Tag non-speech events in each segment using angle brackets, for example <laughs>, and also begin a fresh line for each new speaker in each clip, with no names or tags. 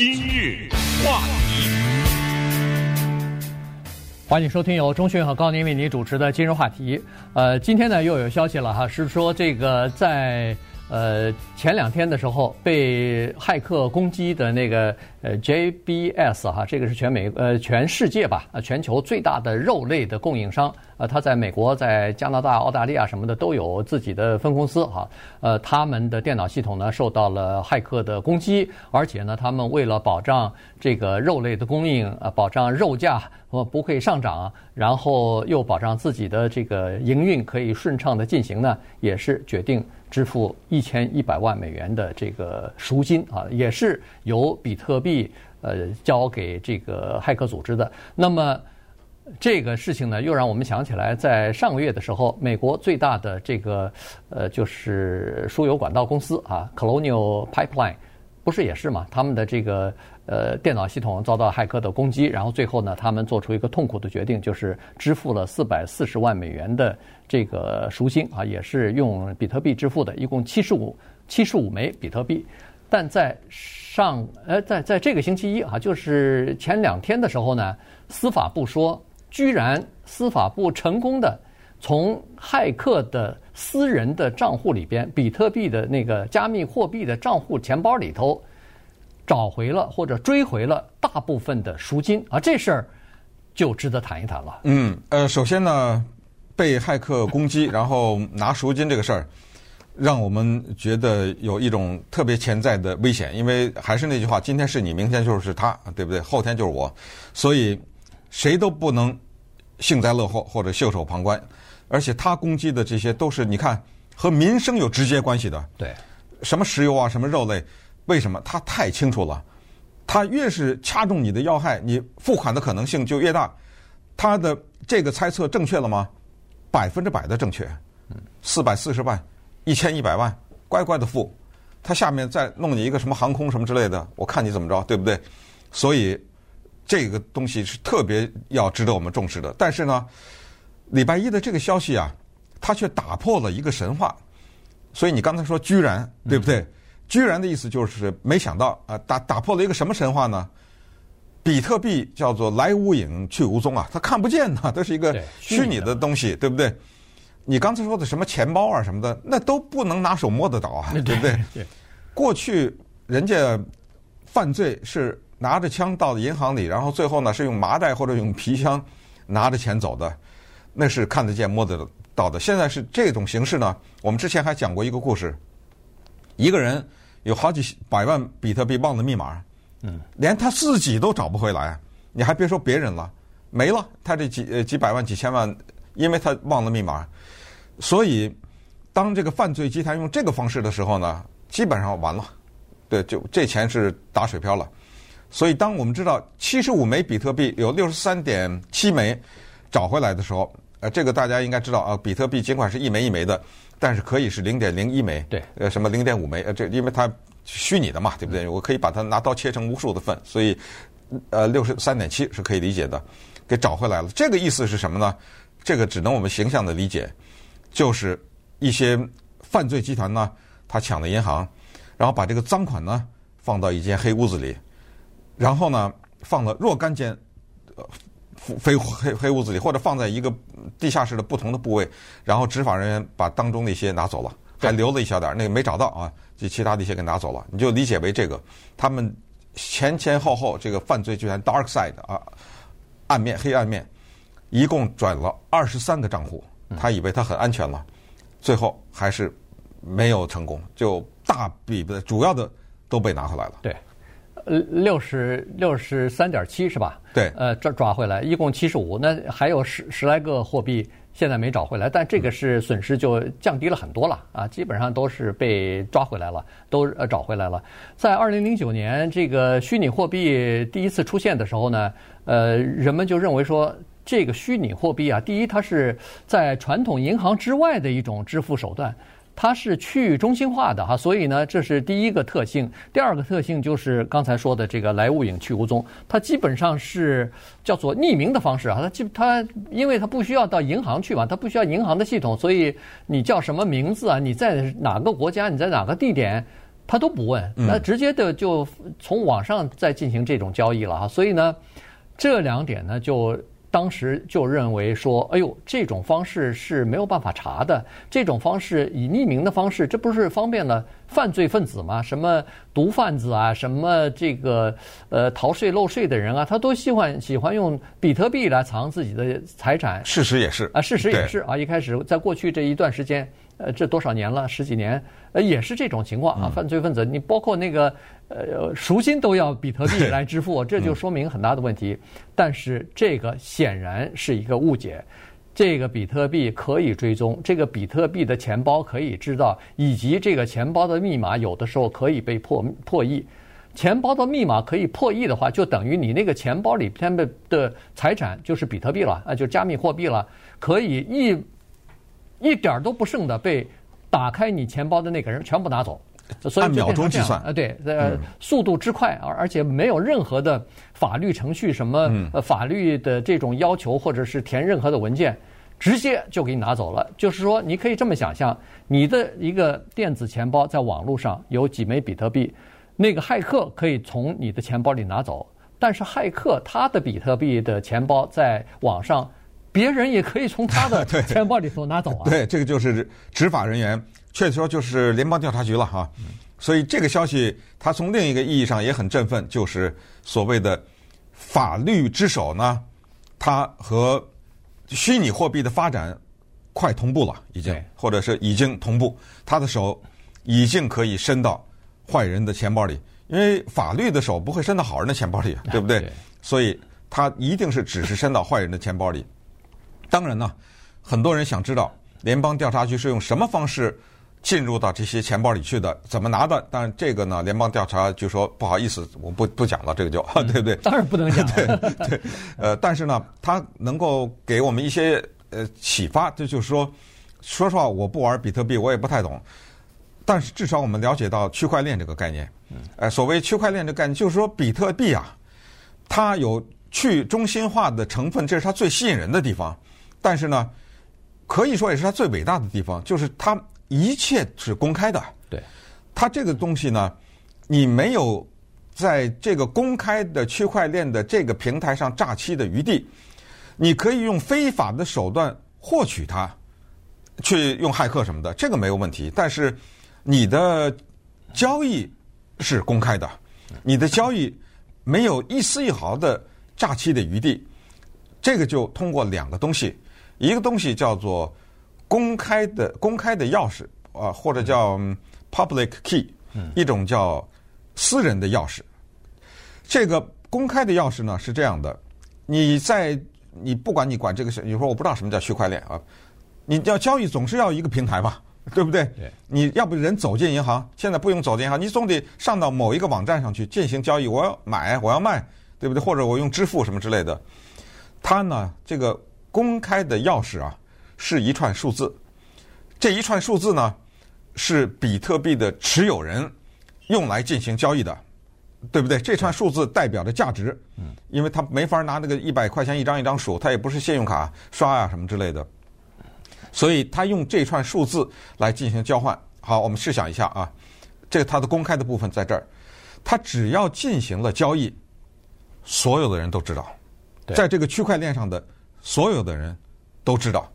今日话题，
欢迎收听由中讯和高宁为您主持的今日话题。呃，今天呢又有消息了哈，是说这个在。呃，前两天的时候被骇客攻击的那个呃 JBS 哈，这个是全美呃全世界吧，呃全球最大的肉类的供应商，呃，他在美国、在加拿大、澳大利亚什么的都有自己的分公司哈，呃，他们的电脑系统呢受到了骇客的攻击，而且呢，他们为了保障这个肉类的供应，呃，保障肉价呃不会上涨，然后又保障自己的这个营运可以顺畅的进行呢，也是决定。支付一千一百万美元的这个赎金啊，也是由比特币币呃交给这个骇客组织的。那么这个事情呢，又让我们想起来，在上个月的时候，美国最大的这个呃就是输油管道公司啊，Colonial Pipeline，不是也是嘛？他们的这个。呃，电脑系统遭到骇客的攻击，然后最后呢，他们做出一个痛苦的决定，就是支付了四百四十万美元的这个赎金啊，也是用比特币支付的，一共七十五七十五枚比特币。但在上呃，在在这个星期一啊，就是前两天的时候呢，司法部说，居然司法部成功的从骇客的私人的账户里边，比特币的那个加密货币的账户钱包里头。找回了或者追回了大部分的赎金啊，这事儿就值得谈一谈了。
嗯，呃，首先呢，被骇客攻击，然后拿赎金这个事儿，让我们觉得有一种特别潜在的危险。因为还是那句话，今天是你，明天就是他，对不对？后天就是我，所以谁都不能幸灾乐祸或者袖手旁观。而且他攻击的这些都是你看和民生有直接关系的，
对，
什么石油啊，什么肉类。为什么他太清楚了？他越是掐中你的要害，你付款的可能性就越大。他的这个猜测正确了吗？百分之百的正确。四百四十万，一千一百万，乖乖的付。他下面再弄你一个什么航空什么之类的，我看你怎么着，对不对？所以这个东西是特别要值得我们重视的。但是呢，礼拜一的这个消息啊，他却打破了一个神话。所以你刚才说居然，对不对？嗯居然的意思就是没想到啊，打打破了一个什么神话呢？比特币叫做来无影去无踪啊，它看不见呐，它是一个虚拟的东西，对不对？你刚才说的什么钱包啊什么的，那都不能拿手摸得到啊，<laughs> 对不对？过去人家犯罪是拿着枪到银行里，然后最后呢是用麻袋或者用皮箱拿着钱走的，那是看得见摸得到的。现在是这种形式呢，我们之前还讲过一个故事，一个人。有好几百万比特币忘了密码，嗯，连他自己都找不回来，你还别说别人了，没了，他这几呃几百万几千万，因为他忘了密码，所以当这个犯罪集团用这个方式的时候呢，基本上完了，对，就这钱是打水漂了。所以当我们知道七十五枚比特币有六十三点七枚找回来的时候，呃，这个大家应该知道啊，比特币尽管是一枚一枚的。但是可以是零点零一枚，
对，
呃，什么零点五枚，呃，这因为它虚拟的嘛，对不对？我可以把它拿刀切成无数的份，所以，呃，六十三点七是可以理解的，给找回来了。这个意思是什么呢？这个只能我们形象的理解，就是一些犯罪集团呢，他抢了银行，然后把这个赃款呢放到一间黑屋子里，然后呢放了若干间。呃飞黑黑屋子里，或者放在一个地下室的不同的部位，然后执法人员把当中那些拿走了，还留了一小点儿，那个没找到啊，就其他的一些给拿走了。你就理解为这个，他们前前后后这个犯罪集团 dark side 啊，暗面黑暗面，一共转了二十三个账户，他以为他很安全了，最后还是没有成功，就大笔的主要的都被拿回来了。
对。呃，六十六十三点七是吧？
对，
呃，抓抓回来，一共七十五，那还有十十来个货币现在没找回来，但这个是损失就降低了很多了啊，基本上都是被抓回来了，都呃找回来了。在二零零九年这个虚拟货币第一次出现的时候呢，呃，人们就认为说这个虚拟货币啊，第一它是在传统银行之外的一种支付手段。它是去中心化的哈，所以呢，这是第一个特性。第二个特性就是刚才说的这个来无影去无踪，它基本上是叫做匿名的方式啊。它基它因为它不需要到银行去嘛，它不需要银行的系统，所以你叫什么名字啊？你在哪个国家？你在哪个地点？他都不问，那直接的就从网上再进行这种交易了哈。所以呢，这两点呢就。当时就认为说，哎呦，这种方式是没有办法查的。这种方式以匿名的方式，这不是方便了犯罪分子吗？什么毒贩子啊，什么这个呃逃税漏税的人啊，他都喜欢喜欢用比特币来藏自己的财产。
事实也是
啊，事实也是啊。一开始在过去这一段时间，呃，这多少年了，十几年，呃，也是这种情况啊。犯罪分子，你包括那个。呃，赎金都要比特币来支付，这就说明很大的问题。但是这个显然是一个误解。这个比特币可以追踪，这个比特币的钱包可以知道，以及这个钱包的密码有的时候可以被破破译。钱包的密码可以破译的话，就等于你那个钱包里边的的财产就是比特币了啊，就加密货币了，可以一一点都不剩的被打开你钱包的那个人全部拿走。所以
按秒钟计算
啊，对，呃，速度之快，而而且没有任何的法律程序，什么呃法律的这种要求，或者是填任何的文件，直接就给你拿走了。就是说，你可以这么想象，你的一个电子钱包在网络上有几枚比特币，那个骇客可以从你的钱包里拿走，但是骇客他的比特币的钱包在网上，别人也可以从他的 <laughs> 钱包里头拿走啊。
对，这个就是执法人员。确实说就是联邦调查局了哈，所以这个消息它从另一个意义上也很振奋，就是所谓的法律之手呢，它和虚拟货币的发展快同步了，已经或者是已经同步，他的手已经可以伸到坏人的钱包里，因为法律的手不会伸到好人的钱包里，对不对？所以他一定是只是伸到坏人的钱包里。当然呢，很多人想知道联邦调查局是用什么方式。进入到这些钱包里去的，怎么拿的？但这个呢，联邦调查就说不好意思，我不不讲了，这个就、<laughs> 嗯、对不对？
当然不能讲。<laughs>
对对，呃，但是呢，它能够给我们一些呃启发，这就是说，说实话，我不玩比特币，我也不太懂，但是至少我们了解到区块链这个概念。呃，所谓区块链这个概念，就是说比特币啊，它有去中心化的成分，这是它最吸引人的地方。但是呢，可以说也是它最伟大的地方，就是它。一切是公开的，
对，
它这个东西呢，你没有在这个公开的区块链的这个平台上诈欺的余地，你可以用非法的手段获取它，去用骇客什么的，这个没有问题。但是你的交易是公开的，你的交易没有一丝一毫的诈欺的余地，这个就通过两个东西，一个东西叫做。公开的公开的钥匙啊，或者叫 public key，一种叫私人的钥匙。这个公开的钥匙呢是这样的：你在你不管你管这个是，你说我不知道什么叫区块链啊，你要交易总是要一个平台吧，<laughs> 对不对？
对。
你要不人走进银行，现在不用走进银行，你总得上到某一个网站上去进行交易。我要买，我要卖，对不对？或者我用支付什么之类的。它呢，这个公开的钥匙啊。是一串数字，这一串数字呢，是比特币的持有人用来进行交易的，对不对？这串数字代表着价值，嗯，因为他没法拿那个一百块钱一张一张数，他也不是信用卡刷啊什么之类的，所以他用这串数字来进行交换。好，我们试想一下啊，这个它的公开的部分在这儿，他只要进行了交易，所有的人都知道，在这个区块链上的所有的人都知道。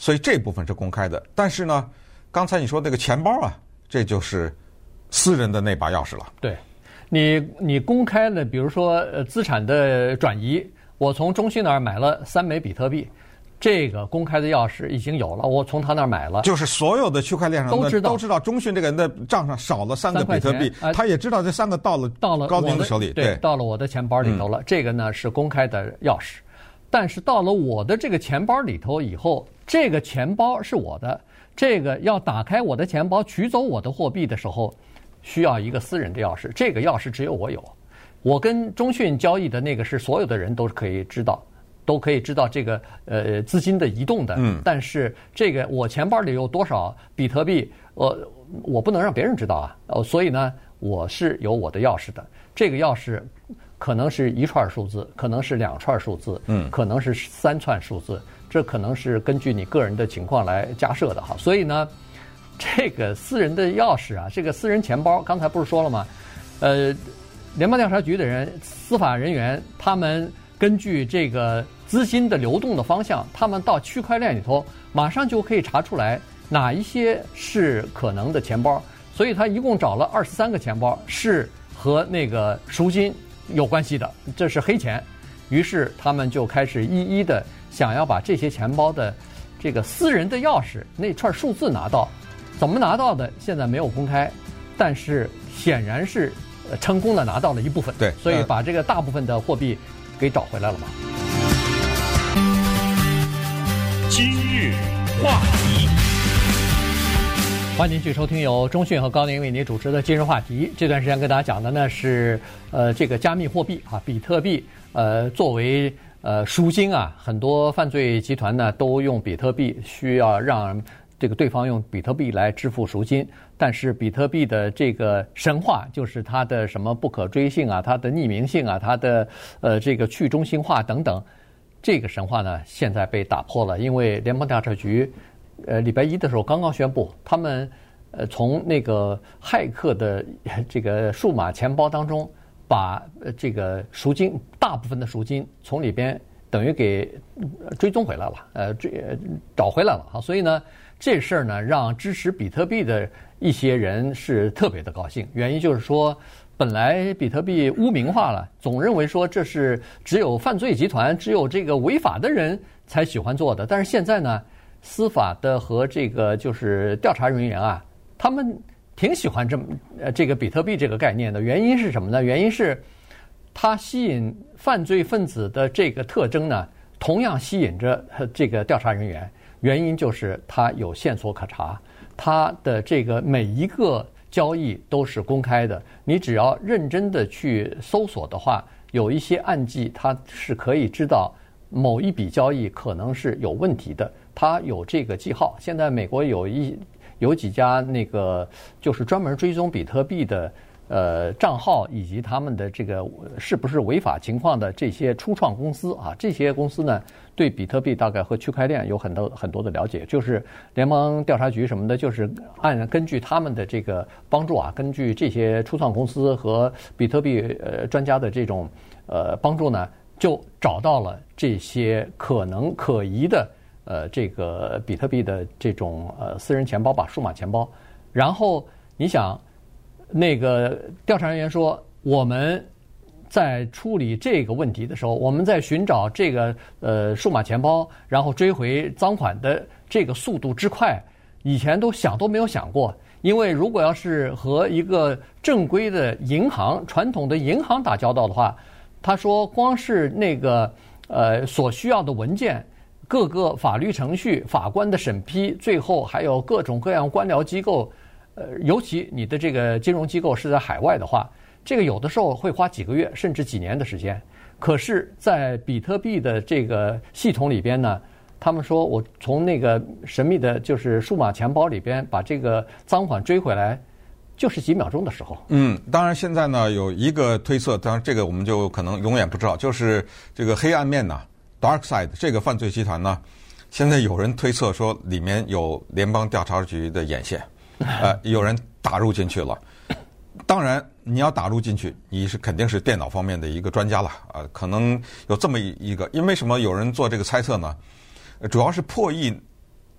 所以这部分是公开的，但是呢，刚才你说那个钱包啊，这就是私人的那把钥匙了。
对，你你公开了，比如说呃资产的转移，我从中信那儿买了三枚比特币，这个公开的钥匙已经有了，我从他那儿买了，
就是所有的区块链上
都知道
都知道中信这个人的账上少了三个比特币，他也知道这三个到了
到了
高明的手里，
对，到了我的钱包里头了。这个呢是公开的钥匙，但是到了我的这个钱包里头以后。这个钱包是我的，这个要打开我的钱包取走我的货币的时候，需要一个私人的钥匙。这个钥匙只有我有，我跟中讯交易的那个是所有的人都可以知道，都可以知道这个呃资金的移动的。嗯。但是这个我钱包里有多少比特币，我我不能让别人知道啊。哦，所以呢，我是有我的钥匙的。这个钥匙可能是一串数字，可能是两串数字，嗯，可能是三串数字。这可能是根据你个人的情况来加设的哈，所以呢，<laughs> 这个私人的钥匙啊，这个私人钱包，刚才不是说了吗？呃，联邦调查局的人、司法人员，他们根据这个资金的流动的方向，他们到区块链里头，马上就可以查出来哪一些是可能的钱包。所以他一共找了二十三个钱包，是和那个赎金有关系的，这是黑钱。于是他们就开始一一的想要把这些钱包的这个私人的钥匙那串数字拿到。怎么拿到的？现在没有公开，但是显然是成功的拿到了一部分。
对，
所以把这个大部分的货币给找回来了嘛。
今日话题，
欢迎继续收听由中讯和高宁为您主持的今日话题。这段时间跟大家讲的呢是呃这个加密货币啊，比特币呃作为呃赎金啊，很多犯罪集团呢都用比特币，需要让。这个对方用比特币来支付赎金，但是比特币的这个神话就是它的什么不可追性啊，它的匿名性啊，它的呃这个去中心化等等，这个神话呢现在被打破了，因为联邦调查局呃礼拜一的时候刚刚宣布，他们呃从那个骇客的这个数码钱包当中把这个赎金大部分的赎金从里边等于给追踪回来了，呃追找回来了啊，所以呢。这事儿呢，让支持比特币的一些人是特别的高兴。原因就是说，本来比特币污名化了，总认为说这是只有犯罪集团、只有这个违法的人才喜欢做的。但是现在呢，司法的和这个就是调查人员啊，他们挺喜欢这么呃这个比特币这个概念的。原因是什么呢？原因是它吸引犯罪分子的这个特征呢，同样吸引着这个调查人员。原因就是它有线索可查，它的这个每一个交易都是公开的。你只要认真的去搜索的话，有一些案件它是可以知道某一笔交易可能是有问题的。它有这个记号。现在美国有一有几家那个就是专门追踪比特币的。呃，账号以及他们的这个是不是违法情况的这些初创公司啊，这些公司呢，对比特币大概和区块链有很多很多的了解，就是联邦调查局什么的，就是按根据他们的这个帮助啊，根据这些初创公司和比特币呃专家的这种呃帮助呢，就找到了这些可能可疑的呃这个比特币的这种呃私人钱包吧，数码钱包，然后你想。那个调查人员说：“我们在处理这个问题的时候，我们在寻找这个呃数码钱包，然后追回赃款的这个速度之快，以前都想都没有想过。因为如果要是和一个正规的银行、传统的银行打交道的话，他说光是那个呃所需要的文件、各个法律程序、法官的审批，最后还有各种各样官僚机构。”呃，尤其你的这个金融机构是在海外的话，这个有的时候会花几个月甚至几年的时间。可是，在比特币的这个系统里边呢，他们说我从那个神秘的，就是数码钱包里边把这个赃款追回来，就是几秒钟的时候。
嗯，当然现在呢有一个推测，当然这个我们就可能永远不知道，就是这个黑暗面呢，Dark Side 这个犯罪集团呢，现在有人推测说里面有联邦调查局的眼线。呃，有人打入进去了。当然，你要打入进去，你是肯定是电脑方面的一个专家了。啊、可能有这么一个，因为什么有人做这个猜测呢？主要是破译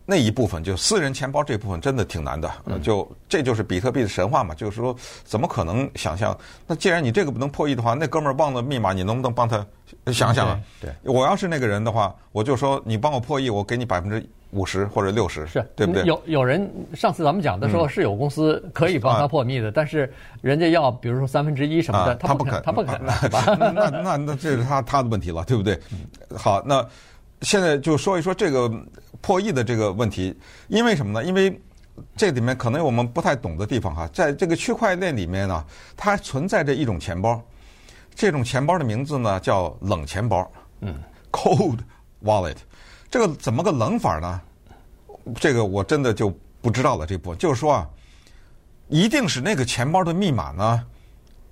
那一部分，就私人钱包这部分，真的挺难的。呃、就这就是比特币的神话嘛，就是说，怎么可能想象？那既然你这个不能破译的话，那哥们儿忘了密码，你能不能帮他想想啊？
对，
我要是那个人的话，我就说你帮我破译，我给你百分之。五十或者六十
是
对不对？
有有人上次咱们讲的时候是有公司可以帮他破密的，嗯、但是人家要比如说三分之一什么的，
啊、他不肯，
他不肯，<laughs>
那那那那这是他他的问题了，对不对？好，那现在就说一说这个破译的这个问题，因为什么呢？因为这里面可能有我们不太懂的地方哈，在这个区块链里面呢，它存在着一种钱包，这种钱包的名字呢叫冷钱包，嗯，Cold Wallet。这个怎么个冷法呢？这个我真的就不知道了。这部分就是说啊，一定是那个钱包的密码呢，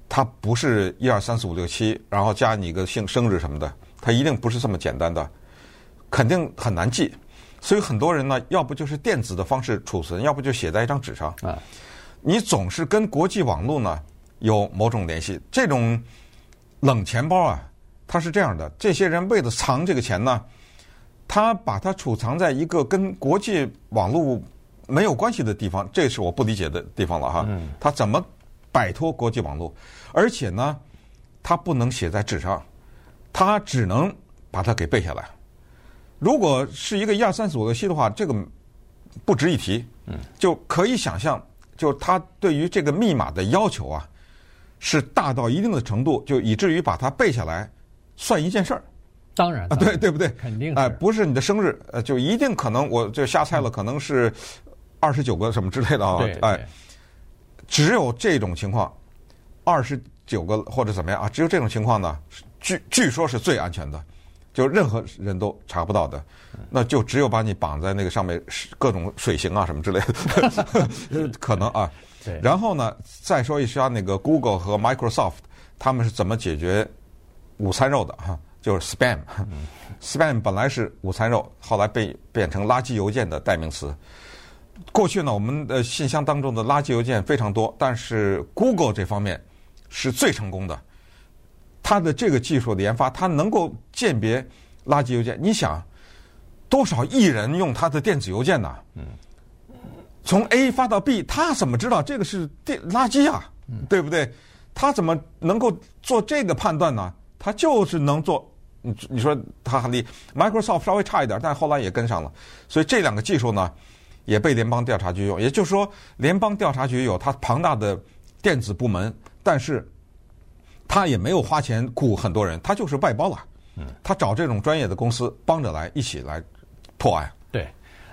它不是一二三四五六七，然后加你个姓生日什么的，它一定不是这么简单的，肯定很难记。所以很多人呢，要不就是电子的方式储存，要不就写在一张纸上啊。你总是跟国际网络呢有某种联系。这种冷钱包啊，它是这样的：这些人为了藏这个钱呢，他把它储藏在一个跟国际网络没有关系的地方，这是我不理解的地方了哈。嗯。他怎么摆脱国际网络？而且呢，他不能写在纸上，他只能把它给背下来。如果是一个一二三四五六七的话，这个不值一提。嗯。就可以想象，就他对于这个密码的要求啊，是大到一定的程度，就以至于把它背下来算一件事儿。
当然，
啊，对对不对？
肯定是。
哎，不是你的生日，呃，就一定可能，我就瞎猜了，可能是二十九个什么之类的啊。哎，只有这种情况，二十九个或者怎么样啊？只有这种情况呢，据据说是最安全的，就任何人都查不到的。那就只有把你绑在那个上面，各种水刑啊什么之类的，可能啊。
对。
然后呢，再说一下那个 Google 和 Microsoft，他们是怎么解决午餐肉的哈？就是 spam，spam 本来是午餐肉，后来被变成垃圾邮件的代名词。过去呢，我们的信箱当中的垃圾邮件非常多，但是 Google 这方面是最成功的。它的这个技术的研发，它能够鉴别垃圾邮件。你想，多少亿人用它的电子邮件呢？从 A 发到 B，他怎么知道这个是电垃圾啊？对不对？他怎么能够做这个判断呢？他就是能做。你你说他很厉，Microsoft 稍微差一点，但后来也跟上了。所以这两个技术呢，也被联邦调查局用。也就是说，联邦调查局有它庞大的电子部门，但是他也没有花钱雇很多人，他就是外包了。嗯，他找这种专业的公司帮着来一起来破案。
对，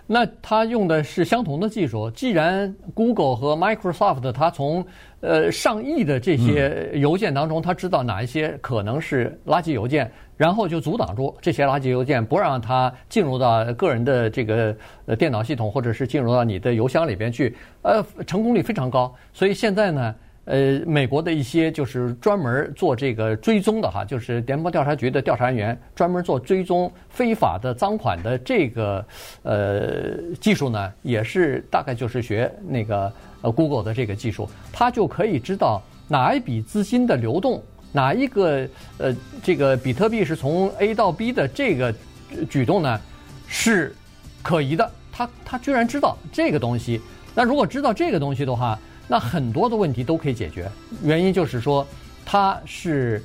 那他用的是相同的技术。既然 Google 和 Microsoft 他从呃上亿的这些邮件当中，他知道哪一些可能是垃圾邮件。然后就阻挡住这些垃圾邮件，不让它进入到个人的这个呃电脑系统，或者是进入到你的邮箱里边去。呃，成功率非常高。所以现在呢，呃，美国的一些就是专门做这个追踪的哈，就是联邦调查局的调查员专门做追踪非法的赃款的这个呃技术呢，也是大概就是学那个呃 Google 的这个技术，他就可以知道哪一笔资金的流动。哪一个呃，这个比特币是从 A 到 B 的这个举动呢，是可疑的。他他居然知道这个东西。那如果知道这个东西的话，那很多的问题都可以解决。原因就是说，它是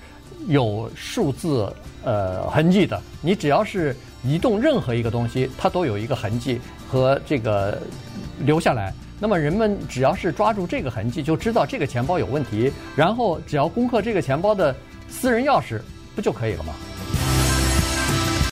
有数字呃痕迹的。你只要是移动任何一个东西，它都有一个痕迹和这个留下来。那么人们只要是抓住这个痕迹，就知道这个钱包有问题，然后只要攻克这个钱包的私人钥匙，不就可以了吗？